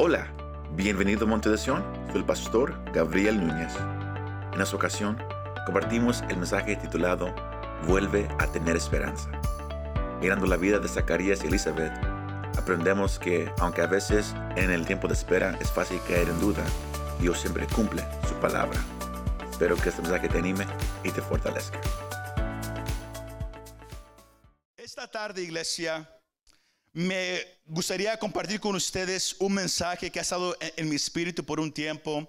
Hola, bienvenido a Monte de Sion, soy el pastor Gabriel Núñez. En esta ocasión compartimos el mensaje titulado Vuelve a tener esperanza. Mirando la vida de Zacarías y Elizabeth, aprendemos que, aunque a veces en el tiempo de espera es fácil caer en duda, Dios siempre cumple su palabra. Espero que este mensaje te anime y te fortalezca. Esta tarde, iglesia, me gustaría compartir con ustedes un mensaje que ha estado en, mi espíritu por un tiempo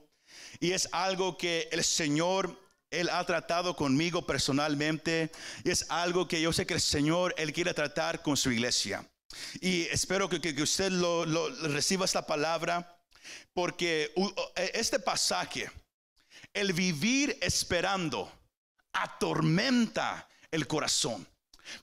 y es algo que el Señor él ha tratado conmigo personalmente y es algo que yo sé que el Señor, Él quiere tratar con su iglesia. Y espero que, usted lo, reciba esta palabra porque u- este pasaje, el vivir esperando, atormenta el corazón.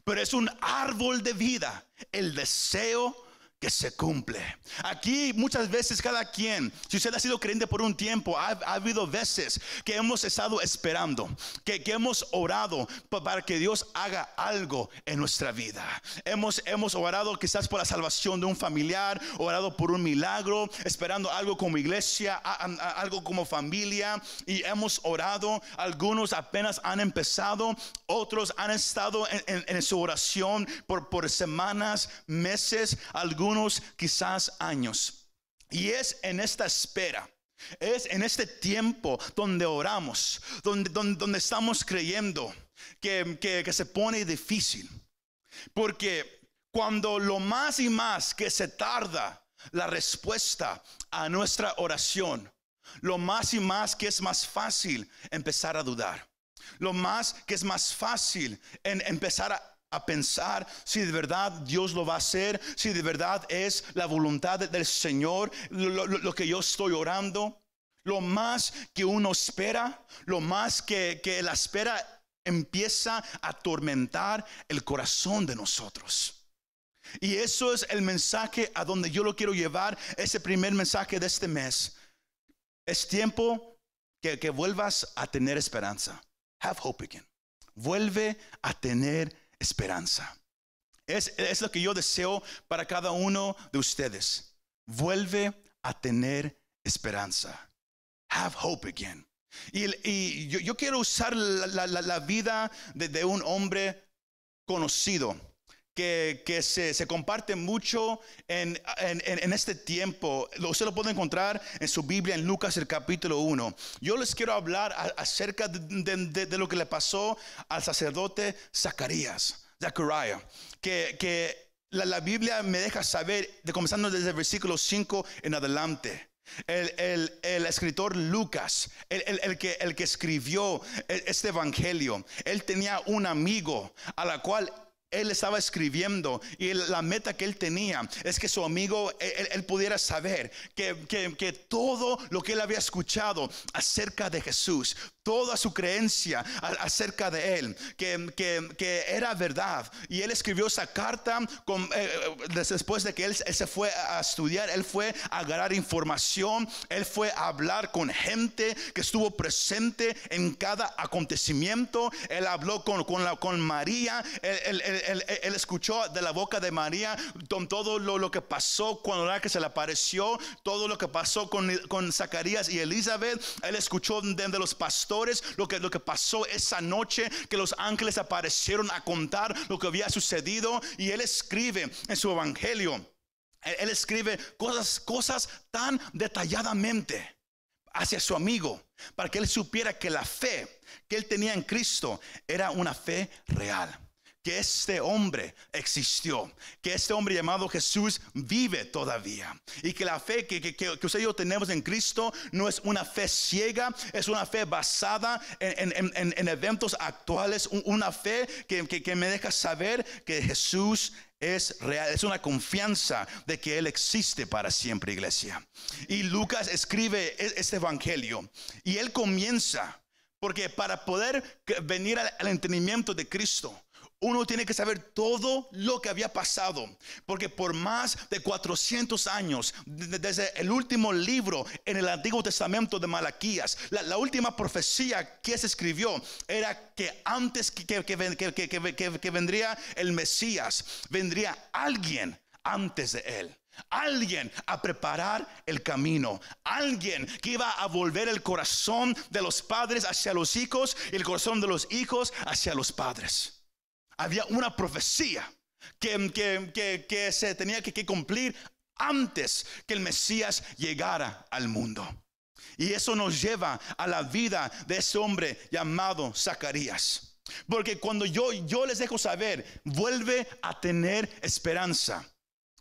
Pero es un árbol de vida, el deseo que se cumple. Aquí muchas veces cada quien, si usted ha sido creyente por un tiempo, ha, ha habido veces que hemos estado esperando, que, hemos orado pa- para que Dios haga algo en nuestra vida. Hemos, hemos orado quizás por la salvación de un familiar, orado por un milagro, esperando algo como iglesia, algo como familia, y hemos orado. Algunos apenas han empezado, otros han estado en su oración por, por semanas, meses, algunos quizás años. Y es en esta espera. Es en este tiempo donde oramos, donde, donde, estamos creyendo que, que- que se pone difícil. Porque cuando lo más y más que se tarda la respuesta a nuestra oración, lo más y más que es más fácil empezar a dudar. Lo más que es más fácil en empezar a, a pensar si de verdad Dios lo va a hacer, si de verdad es la voluntad del Señor lo, lo- lo que yo estoy orando. Lo más que uno espera, lo más que, que la espera empieza a atormentar el corazón de nosotros. Y eso es el mensaje a donde yo lo quiero llevar, ese primer mensaje de este mes. Es tiempo que, que vuelvas a tener esperanza. Have hope again. Vuelve a tener esperanza. Es, es lo que yo deseo para cada uno de ustedes. Vuelve a tener esperanza. Have hope again. Y, y yo, yo quiero usar la- la- la vida de, de un hombre conocido que, que se, se comparte mucho en, en- en- este tiempo. Usted lo puede encontrar en su Biblia en Lucas el capítulo 1. Yo les quiero hablar acerca de, de- lo que le pasó al sacerdote Zacarías, Zachariah, que, que la, la Biblia me deja saber, de comenzando desde el versículo 5 en adelante. El, el- el escritor Lucas, el, el- el que, el que escribió e- este evangelio, él tenía un amigo a la cual él estaba escribiendo y la meta que él tenía es que su amigo, él, pudiera saber que, que- que todo lo que él había escuchado acerca de Jesús, toda su creencia acerca de él, que, que- era verdad. Y él escribió esa carta eh, eh, después de que él, se fue a estudiar, él fue a agarrar información, él fue a hablar con gente que estuvo presente en cada acontecimiento. Él habló con, con, la, con María, él- escuchó de la boca de María todo lo, que pasó cuando la que se le apareció, todo lo que pasó con, con Zacarías y Elizabeth. Él escuchó de, de los pastores lo que, lo que pasó esa noche, que los ángeles aparecieron a contar lo que había sucedido. Y él escribe en su evangelio. Él, él escribe cosas, cosas tan detalladamente hacia su amigo para que él supiera que la fe que él tenía en Cristo era una fe real. Que este hombre existió, que este hombre llamado Jesús vive todavía. Y que la fe que, que, que- usted y yo tenemos en Cristo no es una fe ciega, es una fe basada en, en- en- en eventos actuales, un- una fe que, que- me deja saber que Jesús es real, es una confianza de que Él existe para siempre, iglesia. Y Lucas escribe e- este evangelio y él comienza, porque para poder venir al entendimiento de Cristo, uno tiene que saber todo lo que había pasado, porque por más de 400 años, de- desde el último libro en el Antiguo Testamento de Malaquías, la, la última profecía que se escribió era que antes que- que- que- que vendría el Mesías, vendría alguien antes de él. alguien a preparar el camino, alguien que iba a volver el corazón de los padres hacia los hijos y el corazón de los hijos hacia los padres. Había una profecía que, que, se tenía que, que cumplir antes que el Mesías llegara al mundo. Y eso nos lleva a la vida de ese hombre llamado Zacarías. Porque cuando yo, yo les dejo saber, vuelve a tener esperanza.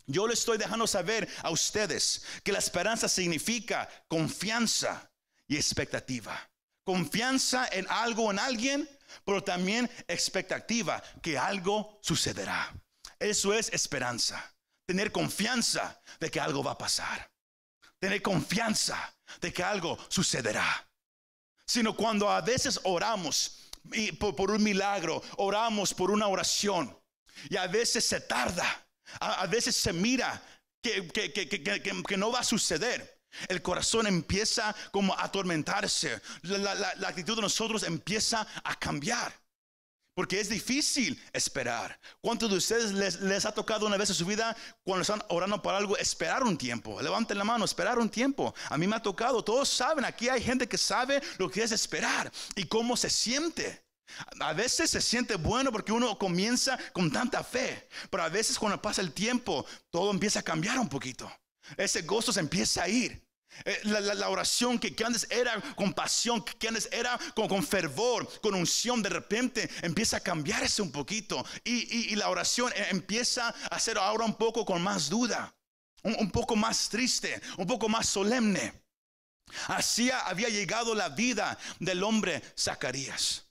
Yo le estoy dejando saber a ustedes que la esperanza significa confianza y expectativa. Confianza en algo, en alguien, pero también expectativa que algo sucederá. Eso es esperanza. Tener confianza de que algo va a pasar. Tener confianza de que algo sucederá. Sino cuando a veces oramos por, un milagro, oramos por una oración y a veces se tarda a, veces se mira que, que, no va a suceder. El corazón empieza como a atormentarse. La, actitud de nosotros empieza a cambiar. Porque es difícil esperar. ¿Cuántos de ustedes les, les, ha tocado una vez en su vida cuando están orando por algo esperar un tiempo? Levanten la mano, esperar un tiempo. A mí me ha tocado. Todos saben, aquí hay gente que sabe lo que es esperar y cómo se siente. A veces se siente bueno porque uno comienza con tanta fe, pero a veces cuando pasa el tiempo todo empieza a cambiar un poquito. Ese gozo se empieza a ir. Eh, la, oración que, antes era con pasión, que antes era con, fervor, con unción, de repente empieza a cambiarse un poquito y, la oración eh, empieza a ser ahora un poco con más duda, un poco más triste, un poco más solemne. Así había llegado la vida del hombre Zacarías.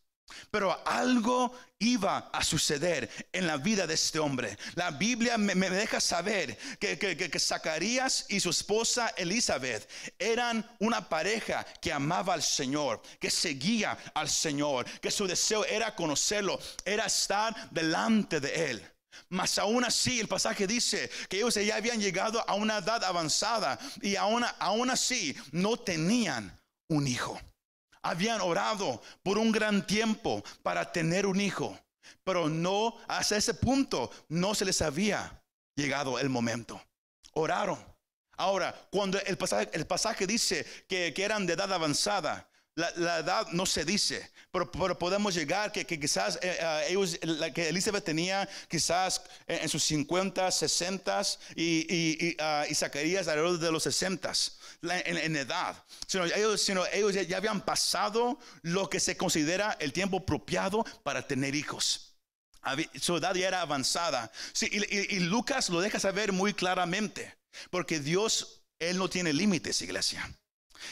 Pero algo iba a suceder en la vida de este hombre. La Biblia me, deja saber que, Zacarías y su esposa Elizabeth eran una pareja que amaba al Señor, que seguía al Señor, que su deseo era conocerlo, era estar delante de Él. Mas aún así el pasaje dice que ellos ya habían llegado a una edad avanzada y aún así no tenían un hijo habían orado por un gran tiempo para tener un hijo, pero no, hasta ese punto no se les había llegado el momento. Oraron. Ahora, cuando el pasaje, el pasaje dice que, eran de edad avanzada, la, edad no se dice, pero, podemos llegar que, quizás eh, eh, ellos, que Elizabeth tenía quizás en, sus 50, 60 y, y, ah, y, Zacarías de los 60 en, edad, sino ellos, ellos ya, habían pasado lo que se considera el tiempo apropiado para tener hijos. Su edad ya era avanzada. Y, y Lucas lo deja saber muy claramente, porque Dios, Él no tiene límites, iglesia.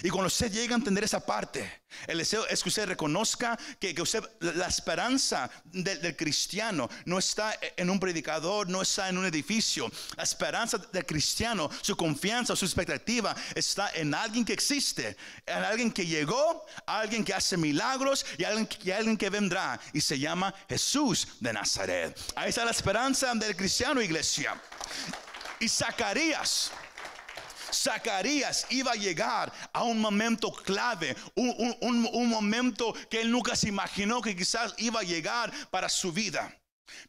Y cuando usted llega a entender esa parte, el deseo es que usted reconozca que, usted, la esperanza del, cristiano no está en un predicador, no está en un edificio. La esperanza del cristiano, su confianza, su expectativa está en alguien que existe, en alguien que llegó, alguien que hace milagros y alguien, y alguien que vendrá y se llama Jesús de Nazaret. Ahí está la esperanza del cristiano, iglesia. Y Zacarías Zacarías iba a llegar a un momento clave, un, momento que él nunca se imaginó que quizás iba a llegar para su vida.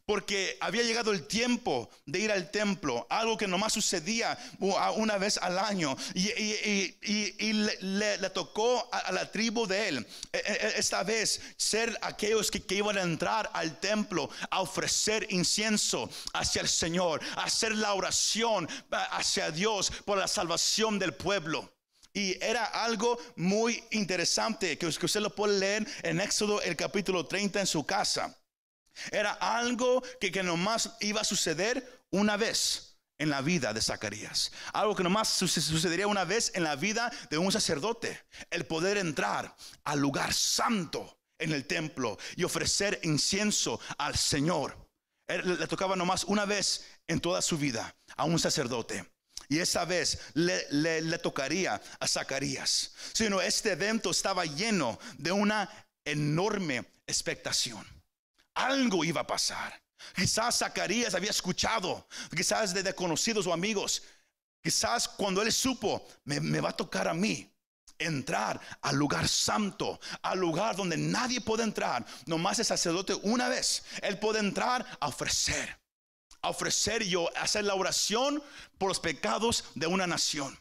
Porque había llegado el tiempo de ir al templo, algo que nomás sucedía una vez al año. Y, le, tocó a, la tribu de él, e, e, e, esta vez, ser aquellos que, iban a entrar al templo a ofrecer incienso hacia el Señor, a hacer la oración hacia Dios por la salvación del pueblo. Y era algo muy interesante que usted lo puede leer en Éxodo el capítulo 30 en su casa. Era algo que, que nomás iba a suceder una vez en la vida de Zacarías. Algo que nomás sucedería una vez en la vida de un sacerdote. El poder entrar al lugar santo en el templo y ofrecer incienso al Señor. le tocaba nomás una vez en toda su vida a un sacerdote. Y esa vez le, le, tocaría a Zacarías. Sino este evento estaba lleno de una enorme expectación algo iba a pasar. Quizás Zacarías había escuchado, quizás de desconocidos o amigos, quizás cuando él supo, me, va a tocar a mí entrar al lugar santo, al lugar donde nadie puede entrar, nomás el sacerdote una vez, él puede entrar a ofrecer, a ofrecer y a hacer la oración por los pecados de una nación.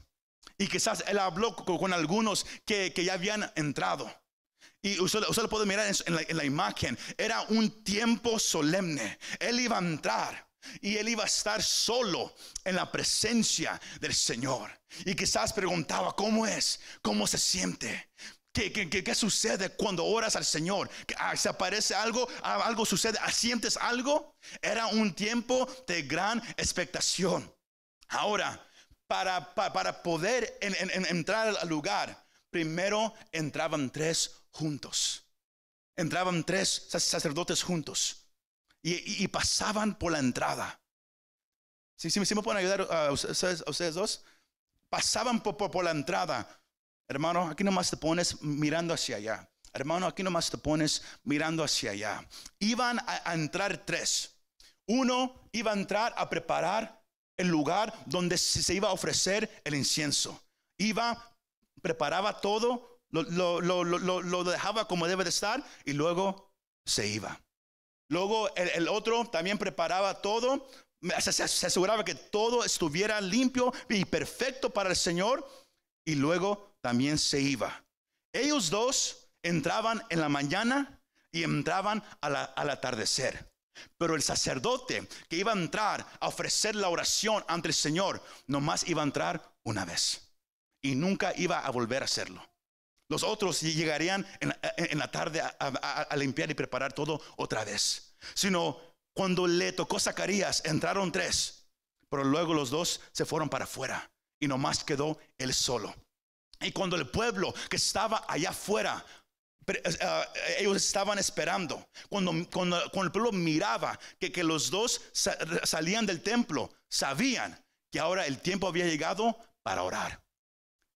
Y quizás él habló con, algunos que, ya habían entrado. Y usted, lo puede mirar en la, en la imagen. Era un tiempo solemne. Él iba a entrar. Y él iba a estar solo en la presencia del Señor. Y quizás preguntaba, ¿cómo es? ¿Cómo se siente? ¿Qué, qué, sucede cuando oras al Señor? Ah, ¿Se aparece algo? ¿Algo sucede? Ah, ¿Sientes algo? Era un tiempo de gran expectación. Ahora, para, para, poder entrar al lugar, primero entraban tres juntos. Entraban tres sacerdotes juntos y, pasaban por la entrada. ¿Sí, sí, me pueden ayudar a ustedes, dos? Pasaban por, por, la entrada. Hermano, aquí nomás te pones mirando hacia allá. Hermano, aquí nomás te pones mirando hacia allá. Iban a, entrar tres. Uno iba a entrar a preparar el lugar donde se iba a ofrecer el incienso. Iba, preparaba todo, lo, lo, lo, dejaba como debe de estar y luego se iba. Luego el, otro también preparaba todo, se, aseguraba que todo estuviera limpio y perfecto para el Señor y luego también se iba. Ellos dos entraban en la mañana y entraban al atardecer. Pero el sacerdote que iba a entrar a ofrecer la oración ante el Señor, nomás iba a entrar una vez y nunca iba a volver a hacerlo. Los otros llegarían en, la tarde a, limpiar y preparar todo otra vez. Sino cuando le tocó Zacarías, entraron tres, pero luego los dos se fueron para afuera y nomás quedó él solo. Y cuando el pueblo que estaba allá afuera eh, eh, ellos estaban esperando. Cuando, cuando, el pueblo miraba que, que los dos salían del templo, sabían que ahora el tiempo había llegado para orar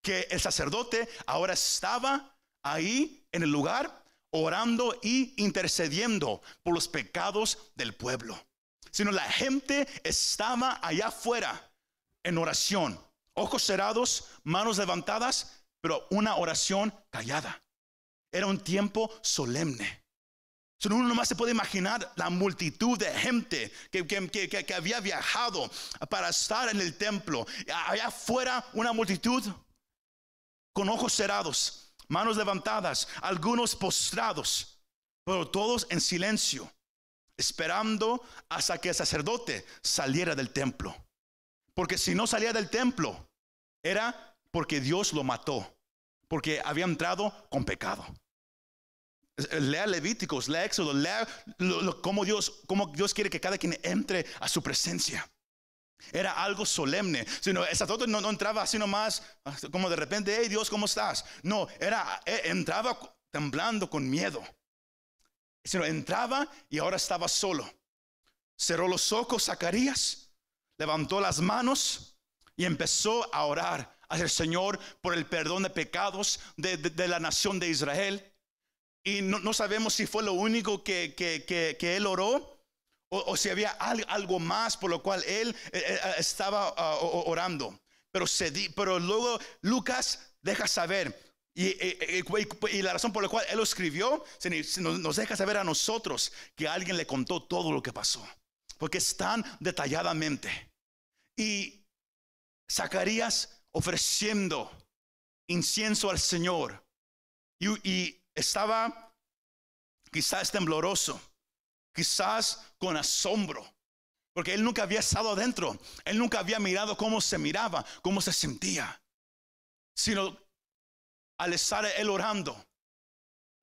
que el sacerdote ahora estaba ahí en el lugar orando y intercediendo por los pecados del pueblo. Sino la gente estaba allá afuera en oración, ojos cerrados, manos levantadas, pero una oración callada. Era un tiempo solemne. Uno nomás se puede imaginar la multitud de gente que, que, que, había viajado para estar en el templo. Allá afuera una multitud con ojos cerrados, manos levantadas, algunos postrados, pero todos en silencio, esperando hasta que el sacerdote saliera del templo. Porque si no salía del templo, era porque Dios lo mató, porque había entrado con pecado. Lea Levíticos, lea Éxodo, lea cómo, Dios, cómo Dios quiere que cada quien entre a su presencia. Era algo solemne. Sino, sacerdote no, entraba así nomás, como de repente, hey Dios, ¿cómo estás? No, era, eh, entraba temblando con miedo. Sino entraba y ahora estaba solo. Cerró los ojos Zacarías, levantó las manos y empezó a orar al Señor por el perdón de pecados de, la nación de Israel. Y no, sabemos si fue lo único que, que él oró o, si había algo más por lo cual él eh, eh, eh, estaba ah, orando. Pero, pero luego Lucas deja saber y, la razón por la cual él lo escribió nos deja saber a nosotros que alguien le contó todo lo que pasó. Porque están detalladamente. Y Zacarías ofreciendo incienso al Señor. Y, y estaba quizás tembloroso quizás con asombro, porque él nunca había estado adentro, él nunca había mirado cómo se miraba, cómo se sentía, sino al estar él orando,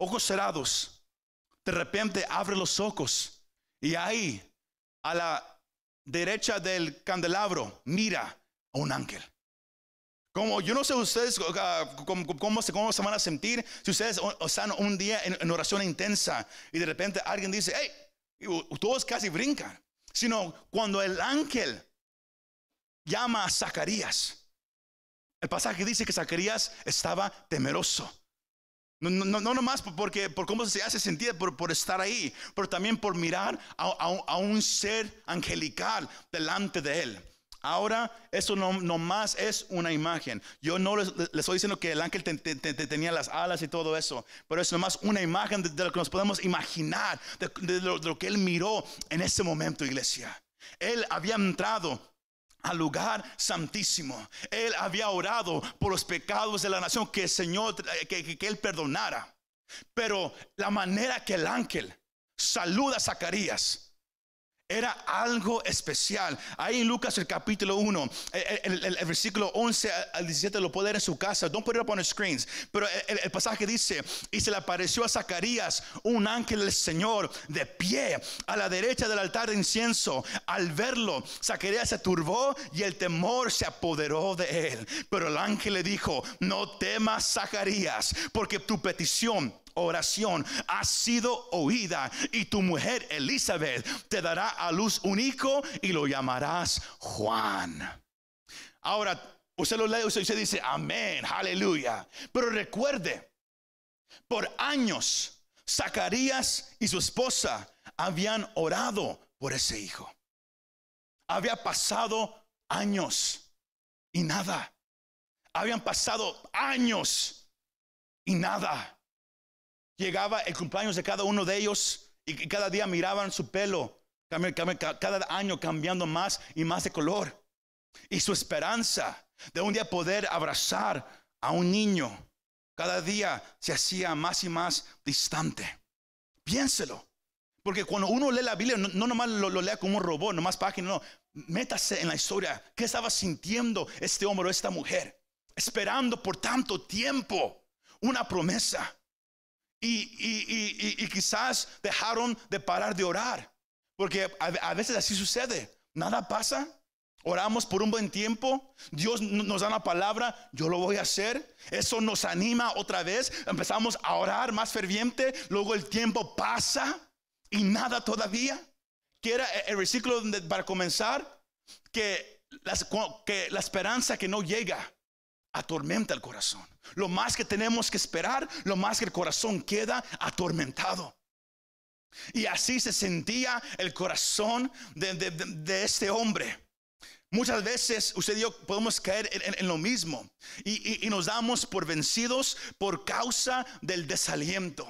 ojos cerrados, de repente abre los ojos y ahí a la derecha del candelabro mira a un ángel. Como yo no sé ustedes ah, cómo, cómo, cómo se van a sentir si ustedes están un día en, en oración intensa y de repente alguien dice, hey, todos casi brincan, sino cuando el ángel llama a Zacarías. El pasaje dice que Zacarías estaba temeroso. No, no, no nomás porque, por cómo se hace sentir, por, por estar ahí, pero también por mirar a, a un ser angelical delante de él. Ahora, eso no, más es una imagen. Yo no les, estoy diciendo que el ángel tenía las alas y todo eso, pero es nomás una imagen de, lo que nos podemos imaginar, de, lo, que él miró en ese momento, iglesia. Él había entrado al lugar santísimo. Él había orado por los pecados de la nación que el Señor, que, que Él perdonara. Pero la manera que el ángel saluda a Zacarías era algo especial. Ahí en Lucas el capítulo 1, el, versículo 11 al 17 lo puede ver en su casa. Don't put it up on the screens. Pero el, pasaje dice, y se le apareció a Zacarías un ángel del Señor de pie a la derecha del altar de incienso. Al verlo, Zacarías se turbó y el temor se apoderó de él. Pero el ángel le dijo, no temas Zacarías, porque tu petición oración ha sido oída y tu mujer Elizabeth te dará a luz un hijo y lo llamarás Juan. Ahora, usted lo lee, usted dice, amén, aleluya. Pero recuerde, por años, Zacarías y su esposa habían orado por ese hijo. Había pasado años y nada. Habían pasado años y nada. Llegaba el cumpleaños de cada uno de ellos y cada día miraban su pelo, cada año cambiando más y más de color. Y su esperanza de un día poder abrazar a un niño, cada día se hacía más y más distante. Piénselo. Porque cuando uno lee la Biblia, no, nomás lo, lo, lea como un robot, nomás página, no. Métase en la historia. ¿Qué estaba sintiendo este hombre o esta mujer? Esperando por tanto tiempo una promesa. Y, quizás dejaron de parar de orar. Porque a, veces así sucede. Nada pasa. Oramos por un buen tiempo. Dios nos da la palabra. Yo lo voy a hacer. Eso nos anima otra vez. Empezamos a orar más ferviente. Luego el tiempo pasa y nada todavía. Que era el versículo para comenzar. Que, que la esperanza que no llega atormenta el corazón. Lo más que tenemos que esperar, lo más que el corazón queda atormentado. Y así se sentía el corazón de, este hombre. Muchas veces usted y yo podemos caer en, lo mismo y, nos damos por vencidos por causa del desaliento.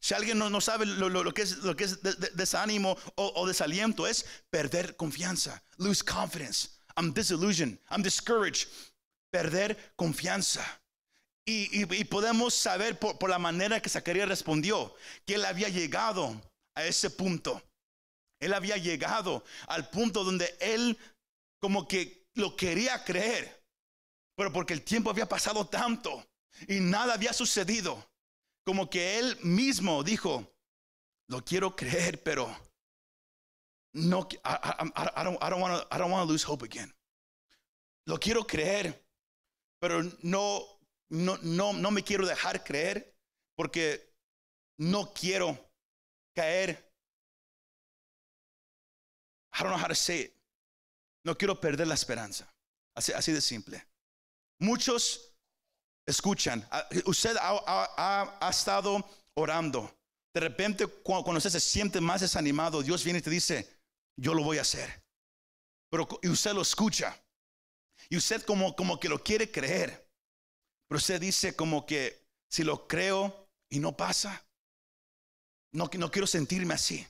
Si alguien no, sabe lo, que es, lo que es desánimo o, o desaliento, es perder confianza, lose confidence. I'm disillusioned, I'm discouraged, perder confianza. Y, podemos saber por, la manera que Zacarías respondió que él había llegado a ese punto. Él había llegado al punto donde él como que lo quería creer, pero porque el tiempo había pasado tanto y nada había sucedido, como que él mismo dijo, lo quiero creer, pero no, I, don't want to lose hope again. Lo quiero creer, pero no, no, no, no me quiero dejar creer porque no quiero caer. I don't know how to say it. No quiero perder la esperanza. Así, así de simple. Muchos escuchan. Ah, usted ha, ha, estado orando. De repente, cuando, usted se siente más desanimado, Dios viene y te dice, yo lo voy a hacer. Pero y usted lo escucha. Y usted como, como que lo quiere creer. Pero usted dice como que si lo creo y no pasa, no, no quiero sentirme así.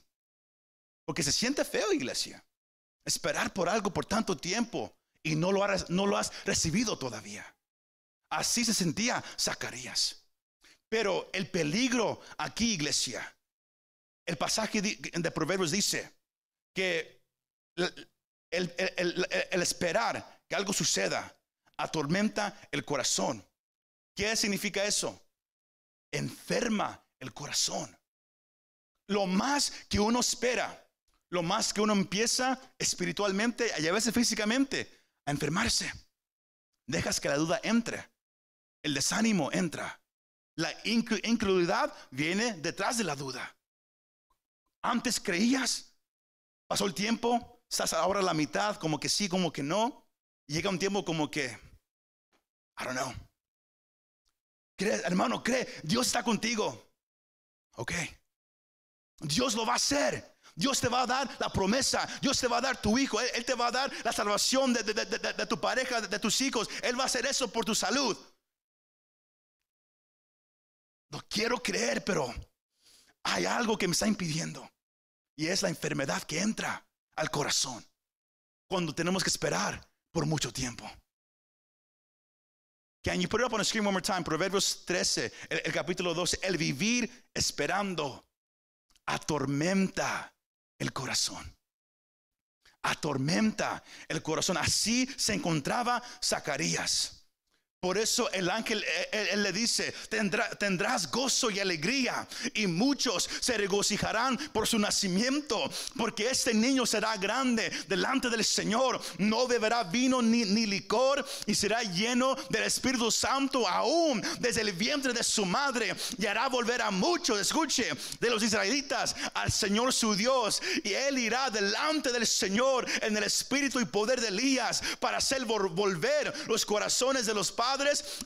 Porque se siente feo, iglesia. Esperar por algo por tanto tiempo y no lo, has, no lo has recibido todavía. Así se sentía Zacarías. Pero el peligro aquí, iglesia, el pasaje de, Proverbios dice que el esperar que algo suceda atormenta el corazón. ¿Qué significa eso? Enferma el corazón. Lo más que uno espera, lo más que uno empieza espiritualmente y a veces físicamente a enfermarse. Dejas que la duda entre. El desánimo entra. La incredulidad viene detrás de la duda. Antes creías, pasó el tiempo, estás ahora la mitad, como que sí, como que no. Llega un tiempo como que, I don't know, hermano, cree, Dios está contigo. Ok. Dios lo va a hacer. Dios te va a dar la promesa. Dios te va a dar tu hijo. Él, te va a dar la salvación de, de, tu pareja, de, tus hijos. Él va a hacer eso por tu salud. No quiero creer, pero hay algo que me está impidiendo. Y es la enfermedad que entra al corazón. cuando tenemos que esperar por mucho tiempo. Can you put it up on the screen one more time? Proverbios 13, el, el capítulo 12. El vivir esperando atormenta el corazón. Atormenta el corazón. Así se encontraba Zacarías. Por eso el ángel él, le dice, tendrás gozo y alegría y muchos se regocijarán por su nacimiento, porque este niño será grande delante del Señor, no beberá vino ni, ni licor y será lleno del Espíritu Santo aún desde el vientre de su madre y hará volver a muchos, escuche, de los israelitas al Señor su Dios y él irá delante del Señor en el espíritu y poder de Elías para hacer volver los corazones de los padres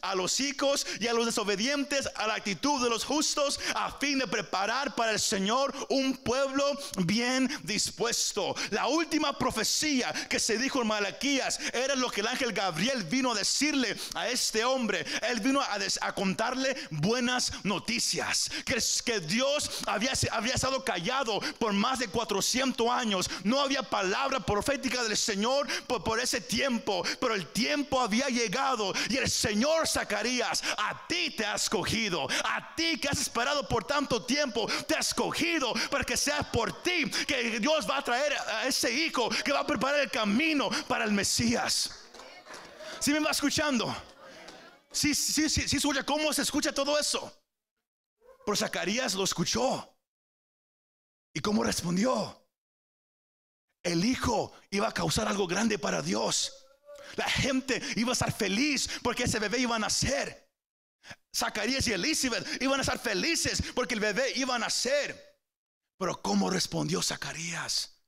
a los hijos y a los desobedientes a la actitud de los justos a fin de preparar para el Señor un pueblo bien dispuesto. La última profecía que se dijo en Malaquías era lo que el ángel Gabriel vino a decirle a este hombre. Él vino a, contarle buenas noticias. Que, que Dios había, había estado callado por más de 400 años. No había palabra profética del Señor por ese tiempo. Pero el tiempo había llegado y el Señor Zacarías, a ti te ha escogido, a ti que has esperado por tanto tiempo, te ha escogido para que sea por ti que Dios va a traer a ese hijo que va a preparar el camino para el Mesías. Si me va escuchando, si, sí, sí, sí, escucha cómo se escucha todo eso. Pero Zacarías lo escuchó. ¿Y cómo respondió? El hijo iba a causar algo grande para Dios. La gente iba a estar feliz porque ese bebé iba a nacer. Zacarías y Elizabeth iban a estar felices porque el bebé iba a nacer. Pero ¿cómo respondió Zacarías?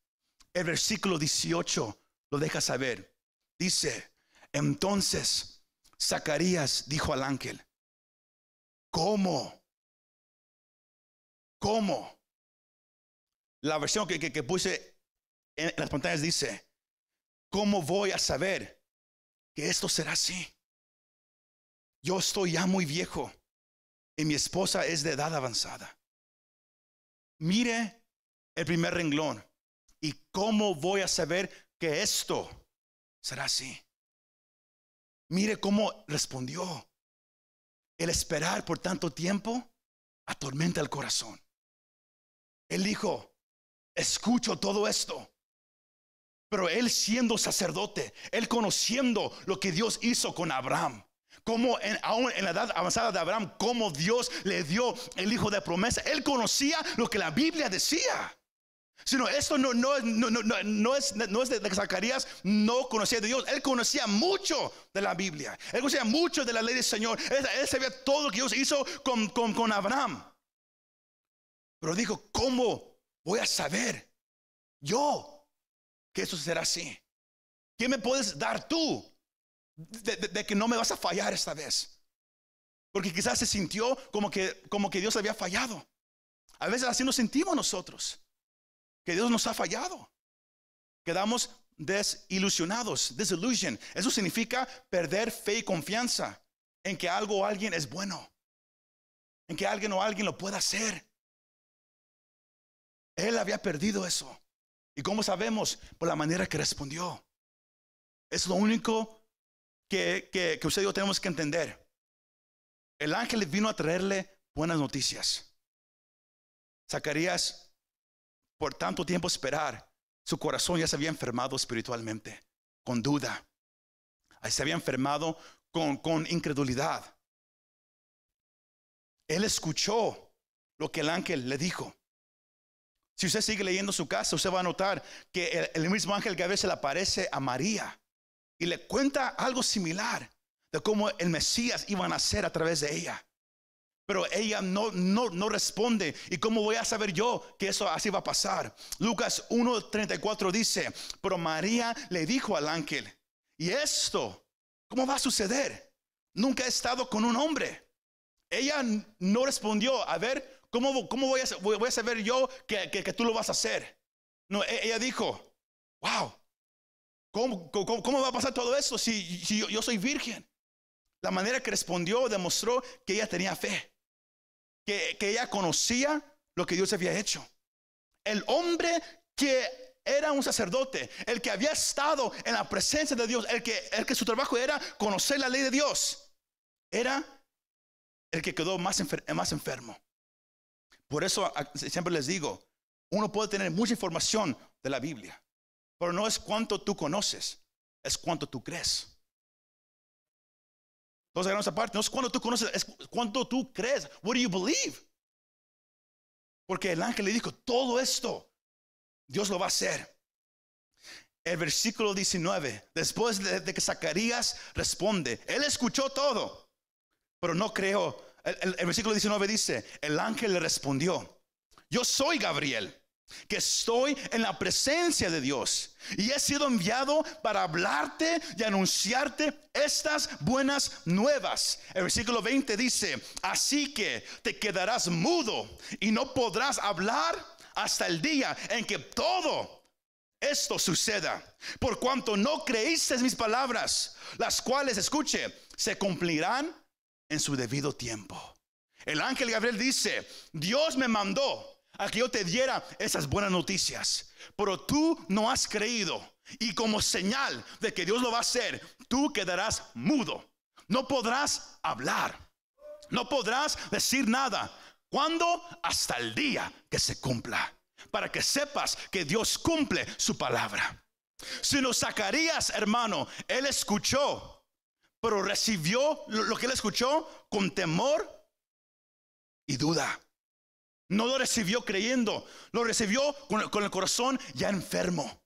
El versículo 18 lo deja saber. Dice, entonces Zacarías dijo al ángel, ¿cómo? ¿Cómo? La versión que, que puse en las pantallas dice, ¿cómo voy a saber que esto será así. Yo estoy ya muy viejo y mi esposa es de edad avanzada. Mire el primer renglón y cómo voy a saber que esto será así. Mire cómo respondió. El esperar por tanto tiempo atormenta el corazón. Él dijo, escucho todo esto, pero él siendo sacerdote, él conociendo lo que Dios hizo con Abraham, como en, aún en la edad avanzada de Abraham, como Dios le dio el hijo de promesa, él conocía lo que la Biblia decía. Sino esto no, no, no, no, es, no es de Zacarías, no conocía de Dios. Él conocía mucho de la Biblia. Él conocía mucho de la ley del Señor. Él, sabía todo lo que Dios hizo con, con, con Abraham. Pero dijo, ¿cómo voy a saber? Yo que eso será así. ¿Qué me puedes dar tú de, que no me vas a fallar esta vez? Porque quizás se sintió como que, como que Dios había fallado. A veces así nos sentimos nosotros, que Dios nos ha fallado. Quedamos desilusionados, disillusion. Eso significa perder fe y confianza en que algo o alguien es bueno, en que alguien o alguien lo pueda hacer. Él había perdido eso. ¿Y cómo sabemos? Por la manera que respondió. Es lo único que, que, usted y yo tenemos que entender. El ángel vino a traerle buenas noticias. Zacarías, por tanto tiempo esperar, su corazón ya se había enfermado espiritualmente, con duda. Se había enfermado con, con incredulidad. Él escuchó lo que el ángel le dijo. Si usted sigue leyendo su casa, usted va a notar que el, mismo ángel que a veces le aparece a María y le cuenta algo similar de cómo el Mesías iba a nacer a través de ella. Pero ella no, no, no responde. ¿Y cómo voy a saber yo que eso así va a pasar? Lucas 1.34 dice, pero María le dijo al ángel, ¿y esto cómo va a suceder? Nunca he estado con un hombre. Ella no respondió, a ver, ¿Cómo, cómo voy, a, saber yo que, que, tú lo vas a hacer? No, e, ella dijo, wow, ¿cómo, cómo, va a pasar todo eso si, si yo, soy virgen? La manera que respondió demostró que ella tenía fe, que, que ella conocía lo que Dios había hecho. El hombre que era un sacerdote, el que había estado en la presencia de Dios, el que, el que su trabajo era conocer la ley de Dios, era el que quedó más, más enfermo. Por eso siempre les digo, uno puede tener mucha información de la Biblia, pero no es cuánto tú conoces, es cuánto tú crees. Entonces, esa parte, no es cuánto tú conoces, es cuánto tú crees. What do you believe? Porque el ángel le dijo, todo esto, Dios lo va a hacer. El versículo 19, después de, que Zacarías responde, él escuchó todo, pero no creó. El versículo 19 dice, el ángel le respondió, yo soy Gabriel que estoy en la presencia de Dios y he sido enviado para hablarte y anunciarte estas buenas nuevas. El versículo 20 dice, así que te quedarás mudo y no podrás hablar hasta el día en que todo esto suceda, por cuanto no creíste mis palabras, las cuales, escuche, se cumplirán en su debido tiempo. El ángel Gabriel dice, Dios me mandó a que yo te diera esas buenas noticias. Pero tú no has creído. Y como señal de que Dios lo va a hacer, tú quedarás mudo. No podrás hablar. No podrás decir nada. ¿Cuándo? Hasta el día que se cumpla. Para que sepas que Dios cumple su palabra. Si lo sacarías, hermano, él escuchó, pero recibió lo que él escuchó con temor y duda. No lo recibió creyendo, lo recibió con, el corazón ya enfermo.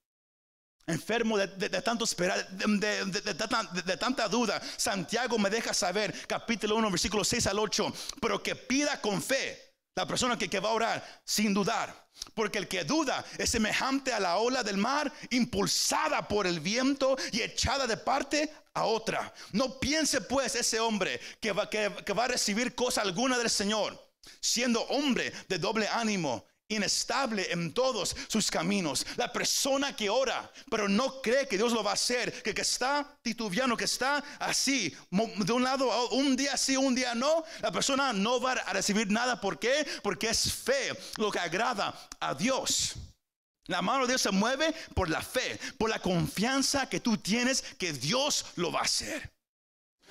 Enfermo de, tanto esperar, de, tanta duda. Santiago me deja saber, capítulo 1, versículo 6 al 8, pero que pida con fe la persona que, va a orar sin dudar. Porque el que duda es semejante a la ola del mar, impulsada por el viento y echada de parte a otra. No piense pues ese hombre que va, que va a recibir cosa alguna del Señor siendo hombre de doble ánimo, inestable en todos sus caminos. La persona que ora, pero no cree que Dios lo va a hacer, que, está titubeando, que está así, de un lado, un día sí, un día no, la persona no va a recibir nada. ¿Por qué? Porque es fe lo que agrada a Dios. La mano de Dios se mueve por la fe, por la confianza que tú tienes que Dios lo va a hacer.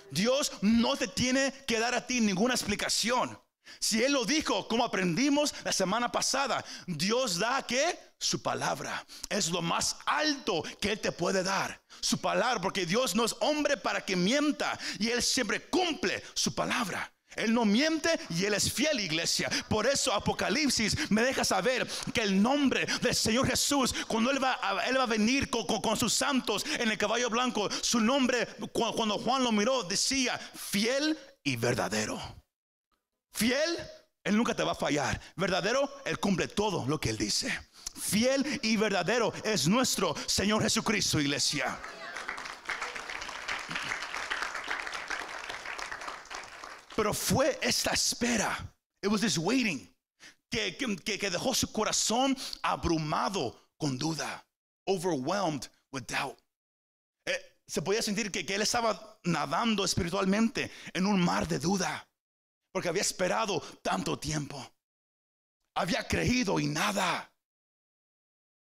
Dios no te tiene que dar a ti ninguna explicación. Si Él lo dijo, como aprendimos la semana pasada, Dios da que su palabra es lo más alto que Él te puede dar. Su palabra, porque Dios no es hombre para que mienta y Él siempre cumple su palabra. Él no miente y Él es fiel, iglesia. Por eso Apocalipsis me deja saber que el nombre del Señor Jesús, cuando Él va, a, él va a venir con, con, sus santos en el caballo blanco, su nombre, cuando Juan lo miró, decía fiel y verdadero. Fiel, Él nunca te va a fallar. Verdadero, Él cumple todo lo que Él dice. Fiel y verdadero es nuestro Señor Jesucristo, iglesia. Pero fue esta espera. It was this waiting. Que, que, dejó su corazón abrumado con duda. Overwhelmed with doubt. Eh, se podía sentir que, que él estaba nadando espiritualmente en un mar de duda. Porque había esperado tanto tiempo. Había creído y nada.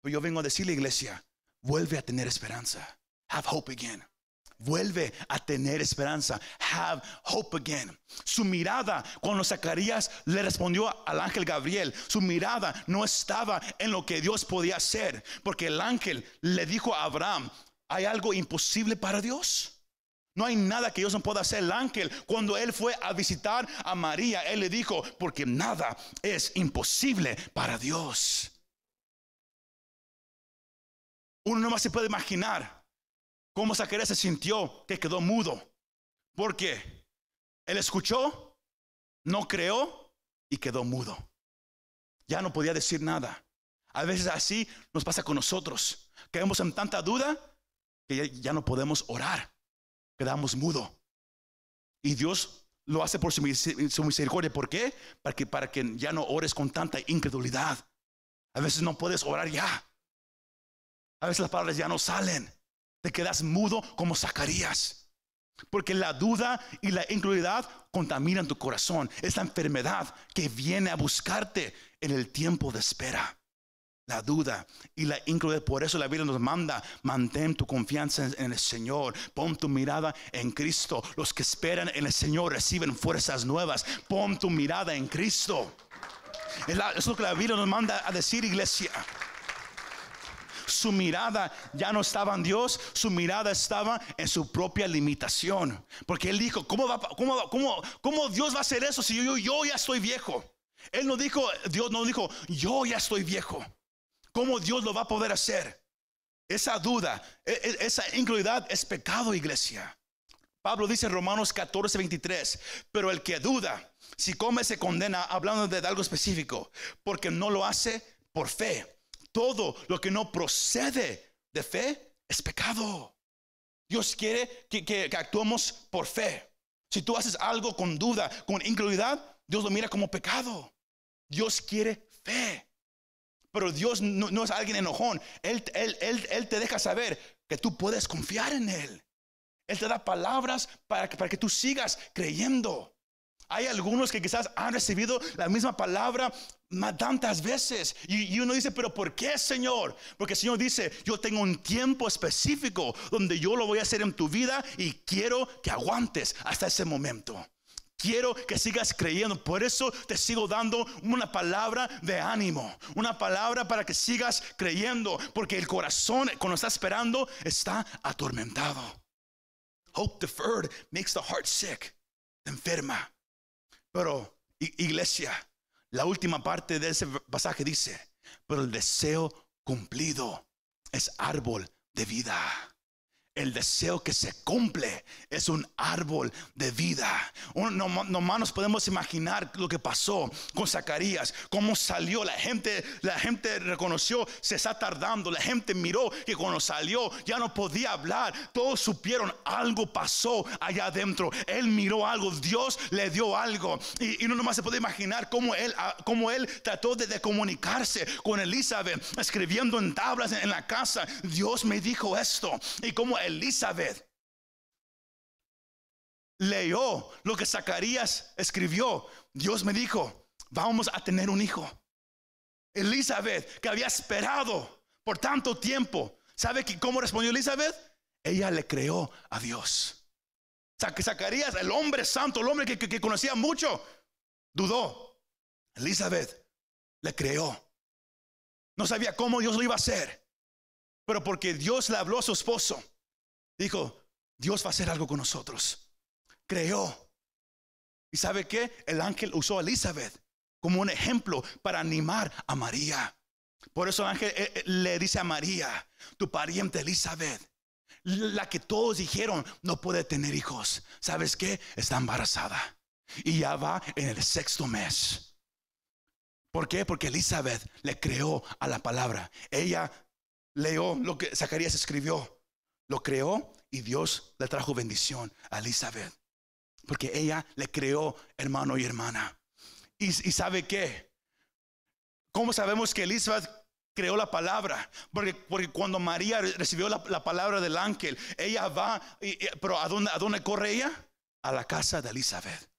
Pero yo vengo a decirle, iglesia, vuelve a tener esperanza. Have hope again. Vuelve a tener esperanza. Have hope again. Su mirada, cuando Zacarías le respondió al ángel Gabriel, su mirada no estaba en lo que Dios podía hacer. Porque el ángel le dijo a Abraham, ¿hay algo imposible para Dios? No hay nada que Dios no pueda hacer. El ángel, cuando él fue a visitar a María, él le dijo, porque nada es imposible para Dios. Uno no más se puede imaginar cómo Zacarías se sintió que quedó mudo. Porque él escuchó, no creó y quedó mudo. Ya no podía decir nada. A veces así nos pasa con nosotros. Quedamos en tanta duda que ya no podemos orar quedamos mudo. Y Dios lo hace por su, misericordia. ¿Por qué? Para que, para que ya no ores con tanta incredulidad. A veces no puedes orar ya. A veces las palabras ya no salen. Te quedas mudo como Zacarías. Porque la duda y la incredulidad contaminan tu corazón. Es la enfermedad que viene a buscarte en el tiempo de espera. La duda y la incredulidad. Por eso la Biblia nos manda, mantén tu confianza en, el Señor, pon tu mirada en Cristo. Los que esperan en el Señor reciben fuerzas nuevas. Pon tu mirada en Cristo. Eso es lo que la Biblia nos manda a decir, iglesia. Su mirada ya no estaba en Dios, su mirada estaba en su propia limitación. Porque él dijo, ¿cómo, va, cómo, cómo, cómo Dios va a hacer eso si yo, yo ya estoy viejo? Él no dijo, Dios no dijo, yo ya estoy viejo. ¿Cómo Dios lo va a poder hacer? Esa duda, e, e, esa incredulidad es pecado, iglesia. Pablo dice en Romanos 14, 23, pero el que duda, si come se condena hablando de algo específico, porque no lo hace por fe. Todo lo que no procede de fe es pecado. Dios quiere que, actuemos por fe. Si tú haces algo con duda, con incredulidad, Dios lo mira como pecado. Dios quiere fe. Pero Dios no, es alguien enojón. Él, te deja saber que tú puedes confiar en Él. Él te da palabras para que, para que tú sigas creyendo. Hay algunos que quizás han recibido la misma palabra tantas veces. Y, y, uno dice, pero ¿por qué, Señor? Porque el Señor dice, yo tengo un tiempo específico donde yo lo voy a hacer en tu vida y quiero que aguantes hasta ese momento. Quiero que sigas creyendo. Por eso te sigo dando una palabra de ánimo. Una palabra para que sigas creyendo. Porque el corazón, cuando está esperando, está atormentado. Hope deferred makes the heart sick. Enferma. Pero, iglesia, la última parte de ese pasaje dice, pero el deseo cumplido es árbol de vida el deseo que se cumple es un árbol de vida. No, más nos podemos imaginar lo que pasó con Zacarías, cómo salió. La gente, la gente reconoció, se está tardando. La gente miró que cuando salió ya no podía hablar. Todos supieron algo pasó allá adentro. Él miró algo, Dios le dio algo. Y, no nomás se puede imaginar cómo él, ah, cómo él trató de, comunicarse con Elizabeth, escribiendo en tablas en, en la casa. Dios me dijo esto. Y cómo Elizabeth leyó lo que Zacarías escribió, Dios me dijo, vamos a tener un hijo. Elizabeth, que había esperado por tanto tiempo, ¿sabe cómo respondió Elizabeth? Ella le creó a Dios. Zacarías, el hombre santo, el hombre que, que conocía mucho, dudó. Elizabeth le creó. No sabía cómo Dios lo iba a hacer, pero porque Dios le habló a su esposo, dijo, Dios va a hacer algo con nosotros. Creó. ¿Y sabe qué? El ángel usó a Elizabeth como un ejemplo para animar a María. Por eso el ángel eh, eh, le dice a María, tu pariente Elizabeth, la que todos dijeron no puede tener hijos. ¿Sabes qué? Está embarazada. Y ya va en el sexto mes. ¿Por qué? Porque Elizabeth le creó a la palabra. Ella leyó lo que Zacarías escribió. Lo creó y Dios le trajo bendición a Elizabeth. Porque ella le creó hermano y hermana. Y, sabe qué? ¿Cómo sabemos que Elizabeth creó la palabra? Porque, porque cuando María recibió la, palabra del ángel, ella va, pero ¿a dónde, ¿a dónde corre ella? A la casa de Elizabeth.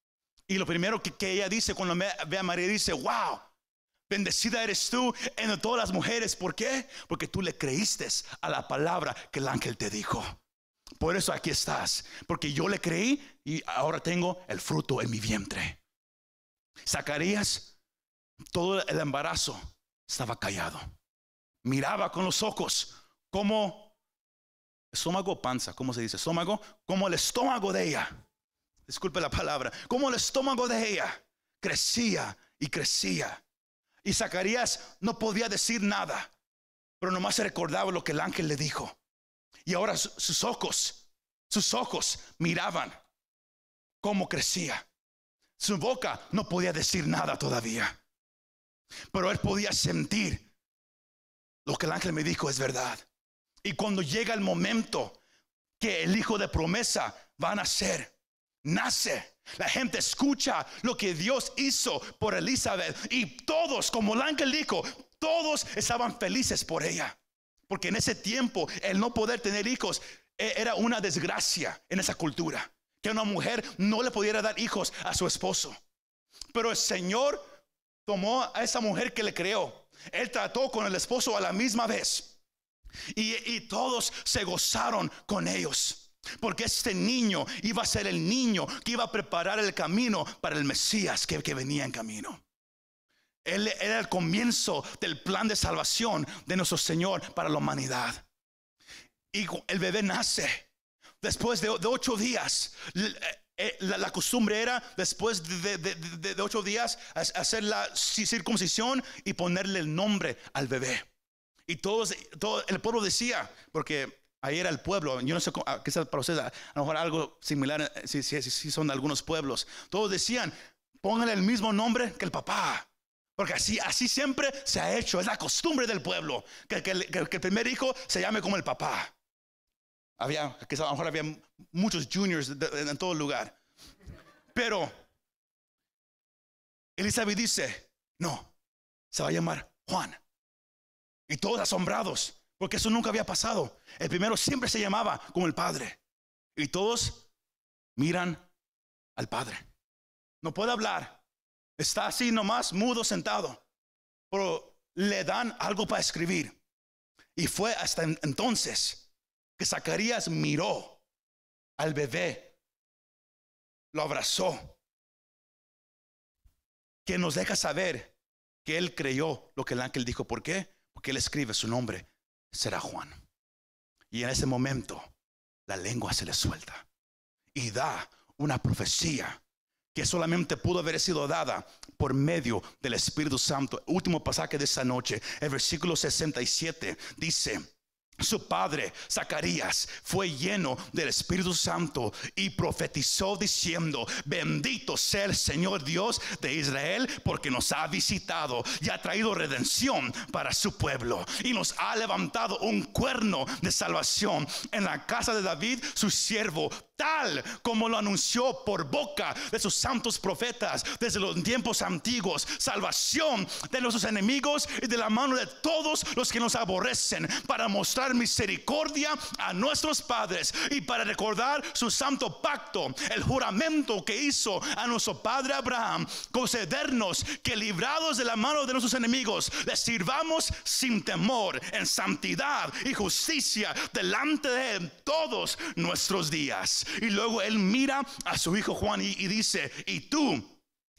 Y lo primero que, que ella dice cuando ve a María, dice, wow, Bendecida eres tú entre todas las mujeres. ¿Por qué? Porque tú le creíste a la palabra que el ángel te dijo. Por eso aquí estás. Porque yo le creí y ahora tengo el fruto en mi vientre. Zacarías, todo el embarazo estaba callado. Miraba con los ojos como estómago panza, ¿cómo se dice? Estómago, como el estómago de ella. Disculpe la palabra. Como el estómago de ella crecía y crecía y Zacarías no podía decir nada, pero nomás se recordaba lo que el ángel le dijo. Y ahora sus ojos, sus ojos miraban cómo crecía. Su boca no podía decir nada todavía, pero él podía sentir lo que el ángel me dijo es verdad. Y cuando llega el momento que el hijo de promesa va a nacer, nace. La gente escucha lo que Dios hizo por Elizabeth y todos, como el ángel dijo, todos estaban felices por ella. Porque en ese tiempo el no poder tener hijos e, era una desgracia en esa cultura. Que una mujer no le pudiera dar hijos a su esposo. Pero el Señor tomó a esa mujer que le creó, Él trató con el esposo a la misma vez. Y, y todos se gozaron con ellos. Porque este niño iba a ser el niño que iba a preparar el camino para el Mesías que, que venía en camino. Él era el comienzo del plan de salvación de nuestro Señor para la humanidad. Y el bebé nace. Después de, ocho días, eh, la, costumbre era después de, ocho días hacer la circuncisión y ponerle el nombre al bebé. Y todos, todo el pueblo decía, porque ahí era el pueblo, yo no sé qué es el proceso, a lo mejor algo similar, eh, si, si, son algunos pueblos. Todos decían, pónganle el mismo nombre que el papá. Porque así, así siempre se ha hecho, es la costumbre del pueblo, que, el primer hijo se llame como el papá. Había, que a lo mejor había muchos juniors en todo el lugar. Pero Elizabeth dice, no, se va a llamar Juan. Y todos asombrados, porque eso nunca había pasado. El primero siempre se llamaba como el padre. Y todos miran al padre. No puede hablar, Está así nomás, mudo, sentado. Pero le dan algo para escribir. Y fue hasta entonces que Zacarías miró al bebé, lo abrazó, que nos deja saber que él creyó lo que el ángel dijo. ¿Por qué? Porque él escribe su nombre, será Juan. Y en ese momento la lengua se le suelta y da una profecía que solamente pudo haber sido dada por medio del Espíritu Santo. Último pasaje de esta noche, el versículo 67 dice, su padre, Zacarías, fue lleno del Espíritu Santo y profetizó diciendo, bendito sea el Señor Dios de Israel porque nos ha visitado y ha traído redención para su pueblo y nos ha levantado un cuerno de salvación en la casa de David, su siervo, tal como lo anunció por boca de sus santos profetas desde los tiempos antiguos, salvación de nuestros enemigos y de la mano de todos los que nos aborrecen para mostrar misericordia a nuestros padres y para recordar su santo pacto, el juramento que hizo a nuestro padre Abraham, concedernos que librados de la mano de nuestros enemigos, les sirvamos sin temor, en santidad y justicia delante de todos nuestros días. Y luego él mira a su hijo Juan y, dice, y tú,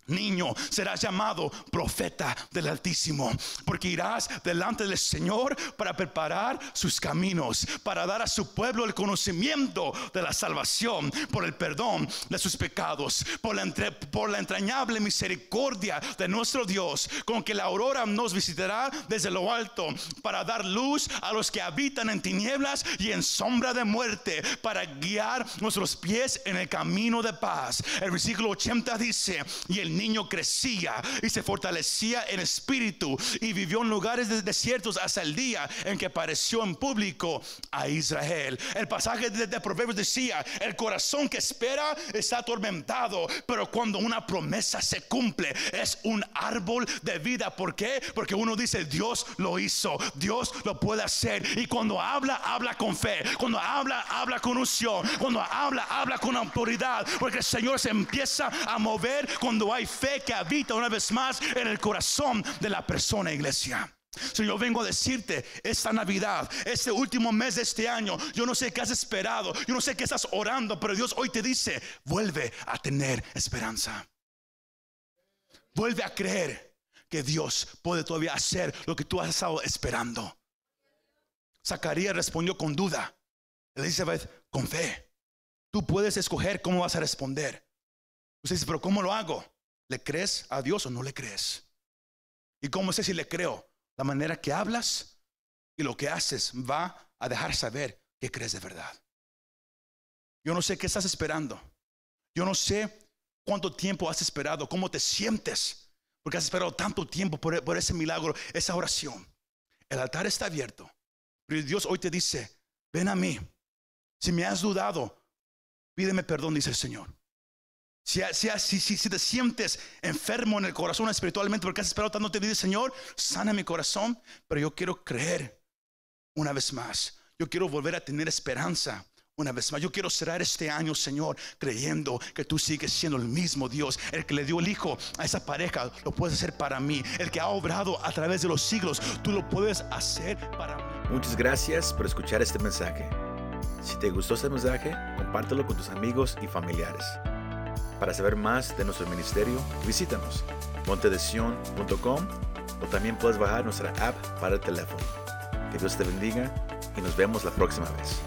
niño serás llamado profeta del Altísimo, porque irás delante del Señor para preparar sus caminos, para dar a su pueblo el conocimiento de la salvación, por el perdón de sus pecados, por la, entrañable misericordia de nuestro Dios, con que la aurora nos visitará desde lo alto, para dar luz a los que habitan en tinieblas y en sombra de muerte, para guiar nuestros pies en el camino de paz. El versículo 80 dice, y el niño crecía y se fortalecía en espíritu y vivió en lugares desiertos hasta el día en que apareció en público a Israel. El pasaje de, Proverbios decía, el corazón que espera está atormentado, pero cuando una promesa se cumple es un árbol de vida. ¿Por qué? Porque uno dice, Dios lo hizo, Dios lo puede hacer. Y cuando habla, habla con fe. Cuando habla, habla con unción. Cuando habla, habla con autoridad. Porque el Señor se empieza a mover cuando hay fe que habita una vez más en el corazón de la persona, iglesia. Si yo vengo a decirte esta Navidad, este último mes de este año, yo no sé qué has esperado, yo no sé qué estás orando, pero Dios hoy te dice, vuelve a tener esperanza. Vuelve a creer que Dios puede todavía hacer lo que tú has estado esperando. Zacarías respondió con duda. Elizabeth con fe. Tú puedes escoger cómo vas a responder. Usted dice, pero ¿cómo lo hago? ¿Le crees a Dios o no le crees? ¿Y cómo sé si le creo? La manera que hablas y lo que haces va a dejar saber que crees de verdad. Yo no sé qué estás esperando. Yo no sé cuánto tiempo has esperado, cómo te sientes, porque has esperado tanto tiempo por, por ese milagro, esa oración. El altar está abierto, pero Dios hoy te dice, ven a mí. Si me has dudado, pídeme perdón, dice el Señor. Si, te sientes enfermo en el corazón espiritualmente porque has esperado tanto, te dice, Señor, sana mi corazón, pero yo quiero creer una vez más. Yo quiero volver a tener esperanza una vez más. Yo quiero cerrar este año, Señor, creyendo que tú sigues siendo el mismo Dios. El que le dio el hijo a esa pareja, lo puedes hacer para mí. El que ha obrado a través de los siglos, tú lo puedes hacer para mí. Muchas gracias por escuchar este mensaje. Si te gustó este mensaje, compártelo con tus amigos y familiares. Para saber más de nuestro ministerio, visítanos montedesion.com o también puedes bajar nuestra app para el teléfono. Que Dios te bendiga y nos vemos la próxima vez.